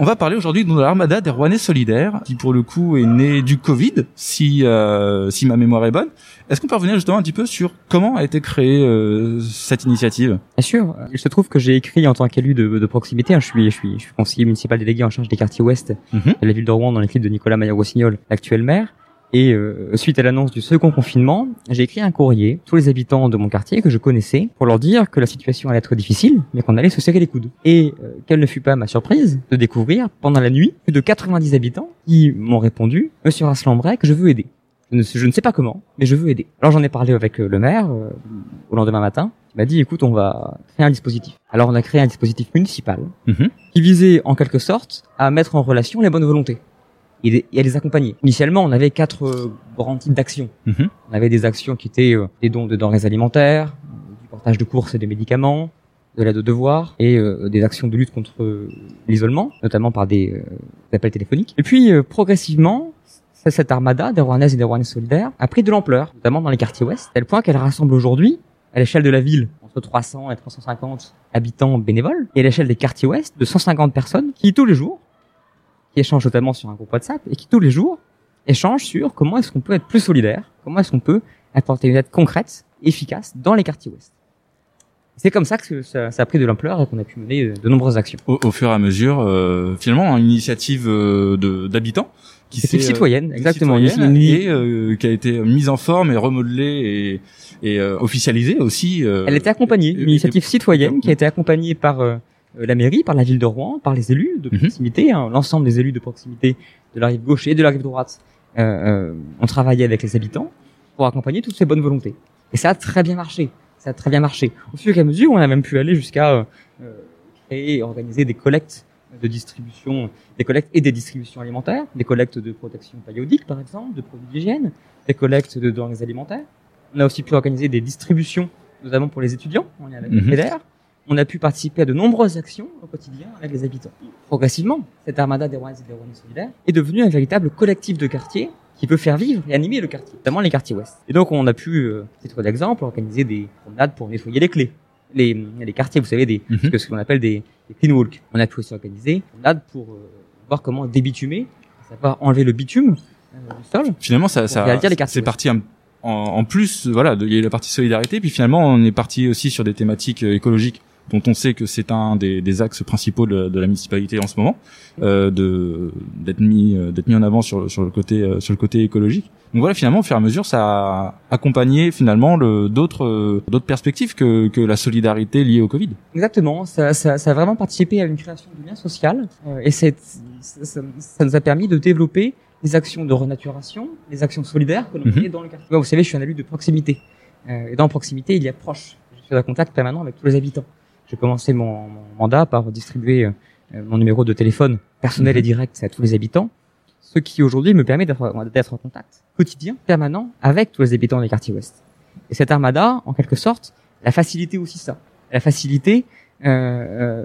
On va parler aujourd'hui de l'armada des Rouennais solidaires, qui pour le coup est née du Covid, si euh, si ma mémoire est bonne. Est-ce qu'on peut revenir justement un petit peu sur comment a été créée euh, cette initiative? Bien sûr. Il se trouve que j'ai écrit en tant qu'élu de, de, proximité. Hein, je suis je suis je suis conseiller municipal délégué en charge des quartiers ouest Mhm. de la ville de Rouen dans l'équipe de Nicolas Maillard-Rossignol, l'actuel maire. Et euh, suite à l'annonce du second confinement, j'ai écrit un courrier tous les habitants de mon quartier que je connaissais pour leur dire que la situation allait être difficile, mais qu'on allait se serrer les coudes. Et euh, quelle ne fut pas ma surprise de découvrir pendant la nuit plus de 90 habitants qui m'ont répondu « Monsieur Rasselambray, que je veux aider ». Je ne, sais, je ne sais pas comment, mais je veux aider. Alors j'en ai parlé avec euh, le maire euh, au lendemain matin. Il m'a dit écoute, on va créer un dispositif. Alors on a créé un dispositif municipal Mhm. qui visait en quelque sorte à mettre en relation les bonnes volontés et, à les accompagner. Initialement, on avait quatre euh, grands types d'actions. Mhm. On avait des actions qui étaient euh, des dons de denrées alimentaires, du portage de courses et de médicaments, de l'aide aux devoirs et euh, des actions de lutte contre l'isolement, notamment par des, des appels téléphoniques. Et puis progressivement, cette armada des Rouennaises et des Rouennais solidaires a pris de l'ampleur, notamment dans les quartiers ouest, tel point qu'elle rassemble aujourd'hui, à l'échelle de la ville, entre 300 et 350 habitants bénévoles, et à l'échelle des quartiers ouest, de 150 personnes qui tous les jours, qui échangent notamment sur un groupe WhatsApp, et qui tous les jours échangent sur comment est-ce qu'on peut être plus solidaire, comment est-ce qu'on peut apporter une aide concrète, efficace dans les quartiers ouest. C'est comme ça que ça, ça a pris de l'ampleur et qu'on a pu mener de nombreuses actions. Au, au fur et à mesure, euh, finalement, une initiative euh, d'habitants qui C'est s'est, euh, citoyenne, exactement. citoyenne Une- une- et euh, qui a été mise en forme et remodelée et, et euh, officialisée aussi. euh, Elle était accompagnée, une initiative citoyenne qui a été accompagnée par la mairie, par la ville de Rouen, par les élus de Mhm. proximité, hein, l'ensemble des élus de proximité de la rive gauche et de la rive droite. Euh, euh, on travaillait avec les habitants pour accompagner toutes ces bonnes volontés. Et ça a très bien marché. Ça a très bien marché. Au fur et à mesure, on a même pu aller jusqu'à euh, euh, créer et organiser des collectes de distribution, des collectes et des distributions alimentaires, des collectes de protection périodique par exemple, de produits d'hygiène, des collectes de denrées alimentaires. On a aussi pu organiser des distributions, notamment pour les étudiants, on est avec le FEDER. On a pu participer à de nombreuses actions au quotidien avec les habitants. Progressivement, cette armada des Rouennaises et des Rouennais solidaires est devenue un véritable collectif de quartier qui peut faire vivre et animer le quartier, notamment les quartiers ouest. Et donc on a pu, euh, titre d'exemple, organiser des promenades pour nettoyer les clés. Les, les quartiers, vous savez, des, Mhm. ce qu'on appelle des, des clean walks. On a pu aussi organiser des promenades pour euh, voir comment débitumer, à savoir enlever le bitume euh, du sol. Finalement, ça, ça, réagir les quartiers c'est parti en, en, en plus. Voilà, il y a eu la partie solidarité, puis finalement, on est parti aussi sur des thématiques euh, écologiques dont on sait que c'est un des, des axes principaux de, de la municipalité en ce moment, euh, de d'être mis euh, d'être mis en avant sur, sur le côté euh, sur le côté écologique. Donc voilà, finalement, au fur et à mesure, ça a accompagné finalement le d'autres euh, d'autres perspectives que que la solidarité liée au Covid. Exactement, ça, ça, ça a vraiment participé à une création de lien social euh, et ça, ça- nous a permis de développer les actions de renaturation, les actions solidaires que l'on Mhm. menait dans le quartier. Vous savez, je suis un élu de proximité. Euh, et dans proximité, il y a proche. Je suis en contact permanent avec tous les habitants. J'ai commencé mon, mon mandat par distribuer euh, mon numéro de téléphone personnel Mhm. et direct à tous les habitants, ce qui aujourd'hui me permet d'être, en contact quotidien, permanent, avec tous les habitants des quartiers ouest. Et cette armada, en quelque sorte, a facilité aussi ça. Elle a facilité euh, euh,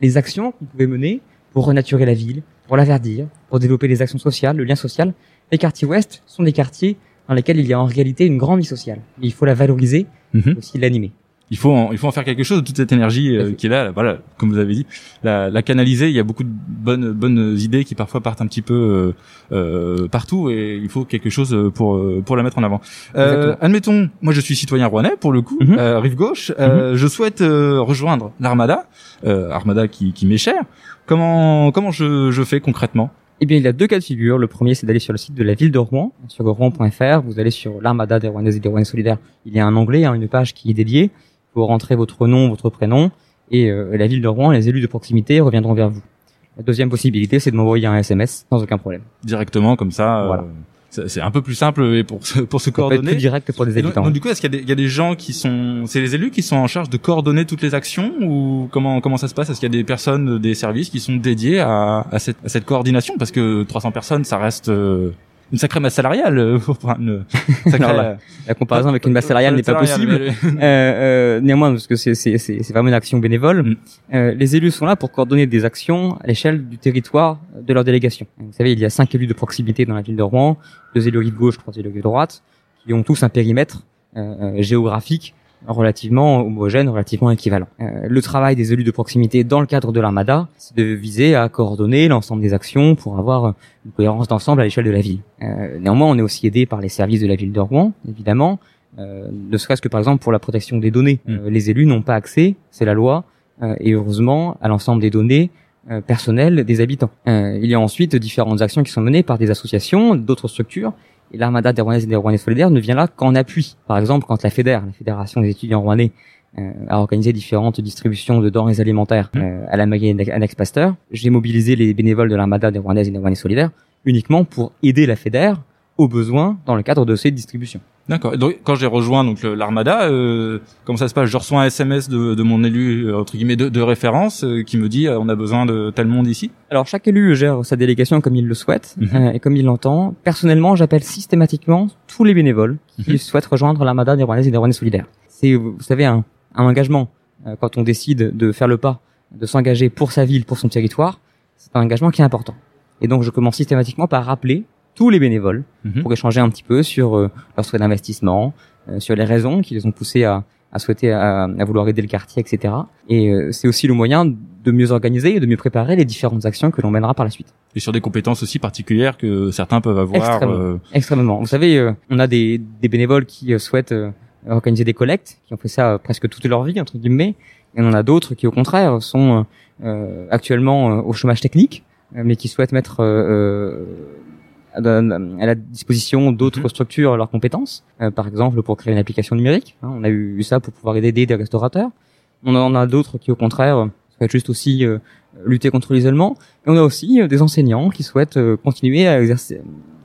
les actions qu'on pouvait mener pour renaturer la ville, pour la verdir, pour développer les actions sociales, le lien social. Les quartiers ouest sont des quartiers dans lesquels il y a en réalité une grande vie sociale. Mais il faut la valoriser, Mhm. et aussi l'animer. Il faut en, il faut en faire quelque chose de toute cette énergie euh, qui est là. Voilà, comme vous avez dit, la, la canaliser. Il y a beaucoup de bonnes bonnes idées qui parfois partent un petit peu euh, euh, partout et il faut quelque chose pour euh, pour la mettre en avant. Euh, admettons, moi je suis citoyen rouennais pour le coup, Mhm. euh, rive gauche. euh, Je souhaite euh, rejoindre l'Armada, euh, Armada qui, qui m'est chère. Comment comment je, je fais concrètement? Eh bien, il y a deux cas de figure. Le premier, c'est d'aller sur le site de la ville de Rouen, sur rouen.fr. Vous allez sur l'armada des Rouennaises et des Rouennais solidaires. Il y a un onglet, hein, une page qui est dédiée. Vous rentrez votre nom, votre prénom, et euh, la ville de Rouen, les élus de proximité reviendront vers vous. La deuxième possibilité, c'est de m'envoyer un SMS sans aucun problème. directement comme ça euh, Voilà. c'est c'est un peu plus simple et pour se- pour se Ça peut être coordonner. plus direct pour des Et donc, habitants. donc, du coup, est-ce qu'il y, a des- il y a des gens qui sont, c'est les élus qui sont en charge de coordonner toutes les actions ou comment comment ça se passe? Est-ce qu'il y a des personnes, des services qui sont dédiés à, à cette, à cette coordination? Parce que 300 personnes, ça reste euh, une sacrée masse salariale. euh, prendre une sacrée- Alors là, La comparaison avec une masse salariale n'est pas possible. Euh, euh, néanmoins, parce que c'est c'est c'est c'est vraiment une action bénévole. Mm. Euh, les élus sont là pour coordonner des actions à l'échelle du territoire de leur délégation. Vous savez, il y a cinq élus de proximité dans la ville de Rouen, deux élus rive gauche, trois élus rive droite, qui ont tous un périmètre euh, euh, géographique relativement homogène, relativement équivalent. Euh, le travail des élus de proximité dans le cadre de l'armada, c'est de viser à coordonner l'ensemble des actions pour avoir une cohérence d'ensemble à l'échelle de la ville. Euh, néanmoins, on est aussi aidé par les services de la ville de Rouen, évidemment, euh, ne serait-ce que par exemple pour la protection des données. Mm. Euh, les élus n'ont pas accès, c'est la loi, et heureusement, à l'ensemble des données euh, personnelles des habitants. Euh, il y a ensuite différentes actions qui sont menées par des associations, d'autres structures, et l'armada des Rouennaises et des Rouennais solidaires ne vient là qu'en appui. Par exemple, quand la FEDER, la Fédération des étudiants rouennais, euh, a organisé différentes distributions de denrées alimentaires Mmh. euh, à la Maguette Annex Pasteur, j'ai mobilisé les bénévoles de l'armada des Rouennaises et des Rouennais solidaires uniquement pour aider la FEDER aux besoins dans le cadre de ces distributions. D'accord. Donc quand j'ai rejoint donc l'armada, euh, comment ça se passe? Je reçois un SMS de, de mon élu euh, entre guillemets de, de référence euh, qui me dit euh, on a besoin de tel monde ici. Alors chaque élu gère sa délégation comme il le souhaite euh, et comme il l'entend. Personnellement, j'appelle systématiquement tous les bénévoles qui Mhm. souhaitent rejoindre l'armada des Rouennaises et des Rouennais solidaires. C'est, vous savez, un, un engagement euh, quand on décide de faire le pas, de s'engager pour sa ville, pour son territoire. C'est un engagement qui est important. Et donc je commence systématiquement par rappeler tous les bénévoles Mhm. pour échanger un petit peu sur euh, leur souhait d'investissement, euh, sur les raisons qui les ont poussés à, à souhaiter à, à vouloir aider le quartier, etc. Et euh, c'est aussi le moyen de mieux organiser et de mieux préparer les différentes actions que l'on mènera par la suite. Et sur des compétences aussi particulières que certains peuvent avoir. Extrêmement. euh, Extrêmement. Vous savez, on a des, des bénévoles qui souhaitent organiser des collectes, qui ont fait ça presque toute leur vie, entre guillemets. Et on en a d'autres qui, au contraire, sont euh, actuellement au chômage technique, mais qui souhaitent mettre à la disposition d'autres Mhm. structures leurs compétences. Euh, par exemple, pour créer une application numérique. hein, on a eu ça pour pouvoir aider des restaurateurs. On en a d'autres qui, au contraire, euh, souhaitent juste aussi euh, lutter contre l'isolement. Et on a aussi euh, des enseignants qui souhaitent euh, continuer à exercer,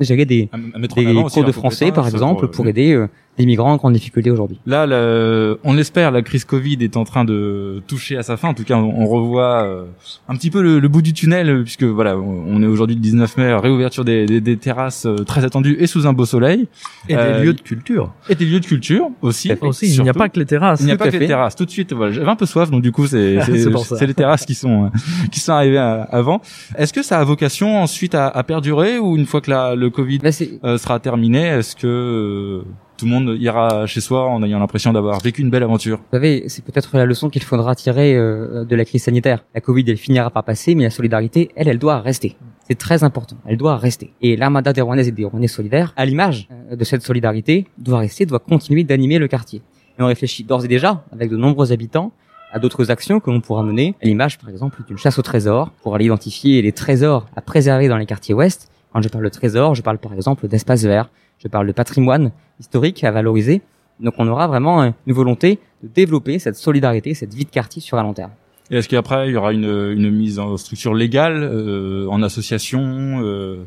gérer des, des cours de français, par exemple, pour, euh, aider euh, les migrants en grande difficulté aujourd'hui. Là, le- on espère la crise Covid est en train de toucher à sa fin. En tout cas, on, on revoit euh, un petit peu le, le bout du tunnel, euh, puisque voilà, on on est aujourd'hui le 19 mai, réouverture des, des, des terrasses euh, très attendues et sous un beau soleil, Et Euh, des lieux de culture. et des lieux de culture aussi. Fait. Aussi, il n'y a pas que les terrasses. Il n'y a pas que les terrasses. Tout de suite, voilà, j'avais un peu soif, donc du coup, c'est les terrasses qui sont euh, qui sont arrivées à- avant. Est-ce que ça a vocation ensuite à, à perdurer ou une fois que la, le Covid Là, euh, sera terminé, est-ce que euh, tout le monde ira chez soi en ayant l'impression d'avoir vécu une belle aventure Vous savez, c'est peut-être la leçon qu'il faudra tirer euh, de la crise sanitaire. La Covid, elle finira par passer, mais la solidarité, elle, elle doit rester. C'est très important. Elle doit rester. Et l'armada des Rouennaises et des Rouennais solidaires, à l'image euh, de cette solidarité, doit rester, doit continuer d'animer le quartier. Et on réfléchit d'ores et déjà, avec de nombreux habitants, à d'autres actions que l'on pourra mener. À l'image, par exemple, d'une chasse au trésor, pour aller identifier les trésors à préserver dans les quartiers ouest. Quand je parle de trésor, je parle par exemple d'espaces verts, je parle de patrimoine historique à valoriser. Donc on aura vraiment euh, une volonté de développer cette solidarité, cette vie de quartier sur un long terme. Et est-ce qu'après il y aura une, une mise en structure légale, euh, en association euh,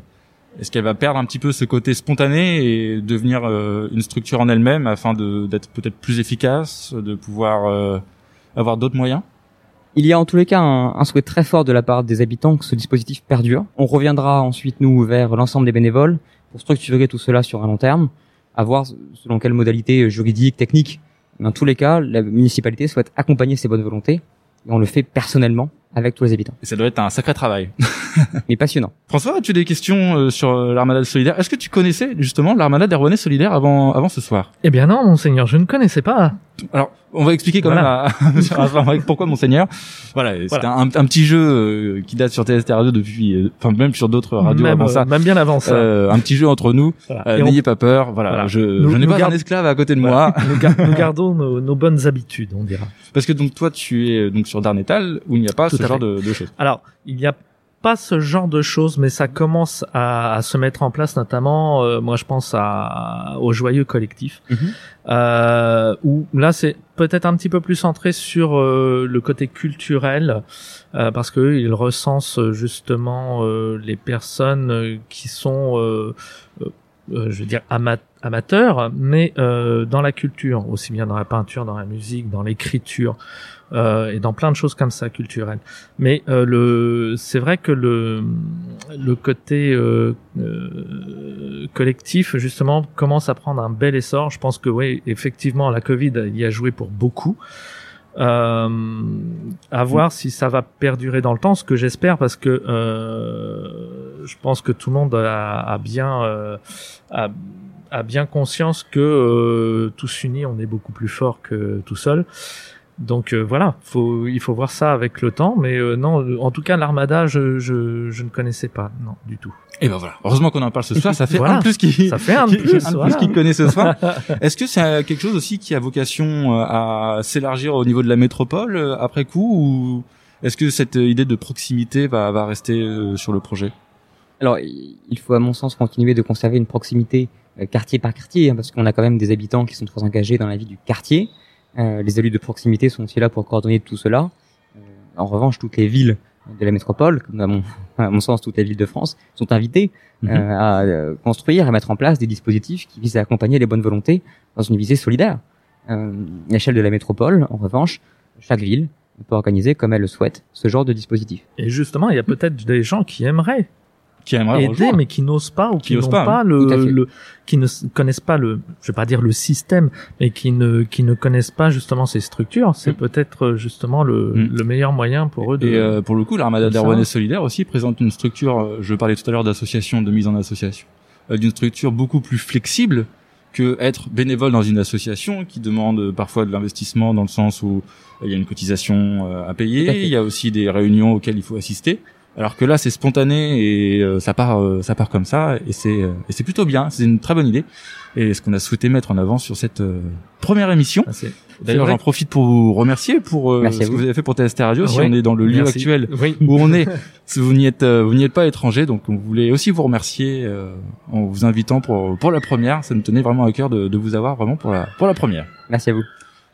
Est-ce qu'elle va perdre un petit peu ce côté spontané et devenir euh, une structure en elle-même afin de- d'être peut-être plus efficace, de pouvoir euh, avoir d'autres moyens? Il y a en tous les cas un, un souhait très fort de la part des habitants que ce dispositif perdure. On reviendra ensuite nous vers l'ensemble des bénévoles pour structurer tout cela sur un long terme, à voir selon quelle modalité juridique, technique. Dans tous les cas, la municipalité souhaite accompagner ses bonnes volontés et on le fait personnellement avec tous les habitants. Et ça doit être un sacré travail. Mais passionnant. François, as-tu des questions euh, sur euh, l'armada solidaire? Est-ce que tu connaissais justement l'armada des Rouennais solidaires avant, avant ce soir? Eh bien non, monseigneur, je ne connaissais pas. Alors, on va expliquer quand Voilà. même à, Monsieur Rasselin pourquoi Monseigneur. Voilà, c'était Voilà. un, un petit jeu euh, qui date sur TST Radio depuis, euh, enfin même sur d'autres radios même, avant ça. même bien avant ça. Euh, un petit jeu entre nous. Voilà. Euh, Et on- N'ayez pas peur. Voilà, Voilà. je, Nous- je n'ai pas garde- un esclave à côté de voilà. moi. nous, gar- nous gardons nos, nos bonnes habitudes, on dira. Parce que donc toi, tu es donc sur Darnétal où il n'y a pas Tout ce à genre fait. de, de choses. Alors, il n'y a pas ce genre de choses, mais ça commence à, à se mettre en place, notamment, euh, moi je pense à, au joyeux collectif, Mhm. euh, où là c'est peut-être un petit peu plus centré sur euh, le côté culturel, euh, parce que ils recensent euh, justement euh, les personnes euh, qui sont, euh, je veux dire, ama- amateurs, mais euh, dans la culture, aussi bien dans la peinture, dans la musique, dans l'écriture. euh, et dans plein de choses comme ça culturelles. Mais euh, le, c'est vrai que le le côté euh, collectif justement commence à prendre un bel essor. Je pense que oui, effectivement, la Covid y a joué pour beaucoup. Euh, à voir si ça va perdurer dans le temps, ce que j'espère, parce que euh, je pense que tout le monde a, bien euh, a, a bien conscience que tous unis, on est beaucoup plus fort que tout seul. Donc euh, voilà, faut, il faut voir ça avec le temps, mais euh, non, en tout cas l'armada, je, je, je ne connaissais pas, non du tout. Et ben voilà, heureusement qu'on en parle ce soir, ça fait Voilà. un plus qui Ça fait un qui- plus, un voilà. plus qui connaît ce soir. Est-ce que c'est euh, quelque chose aussi qui a vocation euh, à s'élargir au niveau de la métropole euh, après coup ou est-ce que cette euh, idée de proximité va, va rester euh, sur le projet? Alors, il faut à mon sens continuer de conserver une proximité euh, quartier par quartier, hein, parce qu'on a quand même des habitants qui sont très engagés dans la vie du quartier. Euh, les élus de proximité sont aussi là pour coordonner tout cela. Euh, en revanche, toutes les villes de la métropole, comme à mon, à mon sens toutes les villes de France, sont invitées Mhm. euh, à construire, à mettre en place des dispositifs qui visent à accompagner les bonnes volontés dans une visée solidaire. Euh, à l'échelle de la métropole, en revanche, chaque ville peut organiser comme elle le souhaite ce genre de dispositif. Et justement, il y a peut-être des gens qui aimeraient Qui aimerait aider, rejoindre mais qui n'osent pas ou Qui qui, n'ont pas, pas, hein. Le, qui ne connaissent pas le, je vais pas dire le système, mais qui ne, qui ne connaissent pas justement ces structures. C'est Mm. peut-être euh, justement le, Mm. le meilleur moyen pour eux de. Et euh, pour le coup, l'Armada ça. d'Arwanais Solidaire aussi présente une structure, euh, je parlais tout à l'heure d'association, de mise en association, euh, d'une structure beaucoup plus flexible que être bénévole dans une association qui demande parfois de l'investissement dans le sens où il y a une cotisation à payer, il y a aussi des réunions auxquelles il faut assister. Alors que là, c'est spontané et euh, ça part, euh, ça part comme ça et c'est euh, et c'est plutôt bien. C'est une très bonne idée et ce qu'on a souhaité mettre en avant sur cette euh, première émission. Ah, c'est- D'ailleurs, j'en profite pour vous remercier pour euh, Merci ce que vous. avez fait pour TST Radio. Si Ouais. on est dans le lieu Merci. actuel Oui. où on est, si vous n'y êtes, euh, vous n'y êtes pas étranger, donc on voulait aussi vous remercier euh, en vous invitant pour pour la première. Ça nous tenait vraiment à cœur de, de vous avoir vraiment pour la pour la première. Merci à vous.